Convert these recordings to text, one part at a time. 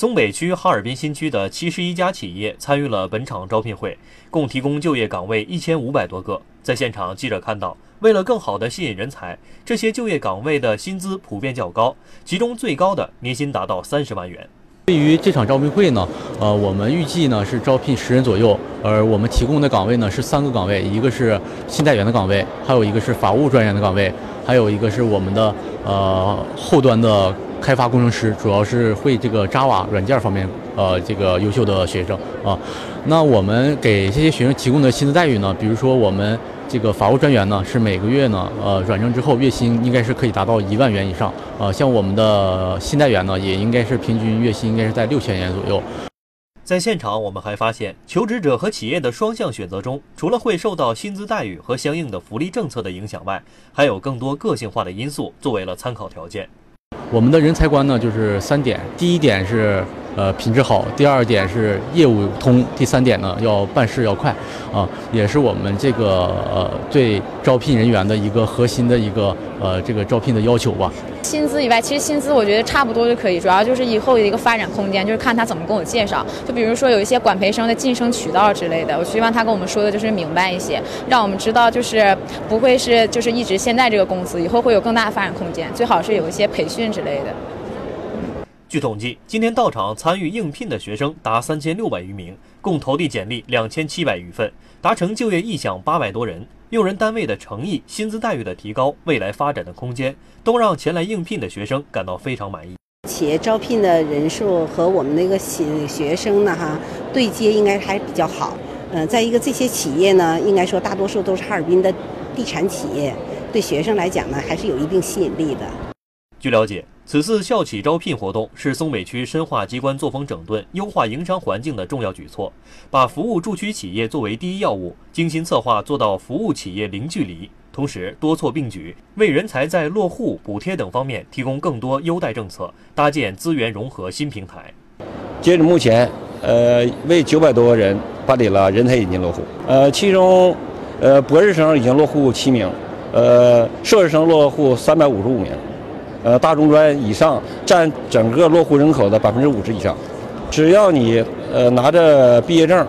松北区哈尔滨新区的七十一家企业参与了本场招聘会，共提供就业岗位一千五百多个。在现场，记者看到，为了更好地吸引人才，这些就业岗位的薪资普遍较高，其中最高的年薪达到三十万元。对于这场招聘会呢，呃，我们预计呢是招聘十人左右，而我们提供的岗位呢是三个岗位，一个是信贷员的岗位，还有一个是法务专员的岗位，还有一个是我们的呃后端的。开发工程师主要是会这个 Java 软件方面，呃，这个优秀的学生啊。那我们给这些学生提供的薪资待遇呢？比如说我们这个法务专员呢，是每个月呢，呃，转正之后月薪应该是可以达到一万元以上。呃，像我们的信贷员呢，也应该是平均月薪应该是在六千元左右。在现场，我们还发现，求职者和企业的双向选择中，除了会受到薪资待遇和相应的福利政策的影响外，还有更多个性化的因素作为了参考条件。我们的人才观呢，就是三点。第一点是，呃，品质好；第二点是业务通；第三点呢，要办事要快，啊，也是我们这个呃对招聘人员的一个核心的一个呃这个招聘的要求吧。薪资以外，其实薪资我觉得差不多就可以，主要就是以后的一个发展空间，就是看他怎么跟我介绍。就比如说有一些管培生的晋升渠道之类的，我希望他跟我们说的就是明白一些，让我们知道就是不会是就是一直现在这个公司，以后会有更大的发展空间，最好是有一些培训之类的。据统计，今天到场参与应聘的学生达三千六百余名，共投递简历两千七百余份，达成就业意向八百多人。用人单位的诚意、薪资待遇的提高、未来发展的空间，都让前来应聘的学生感到非常满意。企业招聘的人数和我们那个学学生呢，哈对接应该还比较好。嗯，再一个，这些企业呢，应该说大多数都是哈尔滨的地产企业，对学生来讲呢，还是有一定吸引力的。据了解，此次校企招聘活动是松北区深化机关作风整顿、优化营商环境的重要举措，把服务驻区企业作为第一要务，精心策划，做到服务企业零距离。同时，多措并举，为人才在落户、补贴等方面提供更多优待政策，搭建资源融合新平台。截止目前，呃，为九百多人办理了人才引进落户，呃，其中，呃，博士生已经落户七名，呃，硕士生落户三百五十五名。呃，大中专以上占整个落户人口的百分之五十以上。只要你呃拿着毕业证、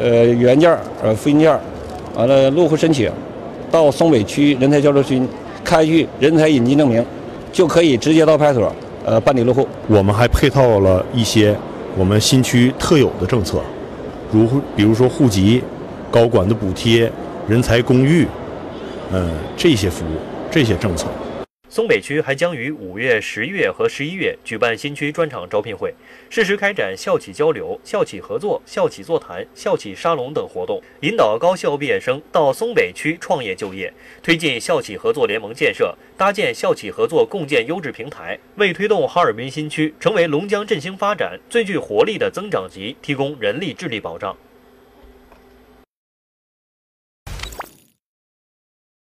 呃原件、呃复印件，完了落户申请，到松北区人才交流区开具人才引进证明，就可以直接到派出所呃办理落户。我们还配套了一些我们新区特有的政策，如比如说户籍、高管的补贴、人才公寓，呃这些服务、这些政策。松北区还将于五月、十月和十一月举办新区专场招聘会，适时开展校企交流、校企合作、校企座谈、校企沙龙等活动，引导高校毕业生到松北区创业就业，推进校企合作联盟建设，搭建校企合作共建优质平台，为推动哈尔滨新区成为龙江振兴发展最具活力的增长极提供人力智力保障。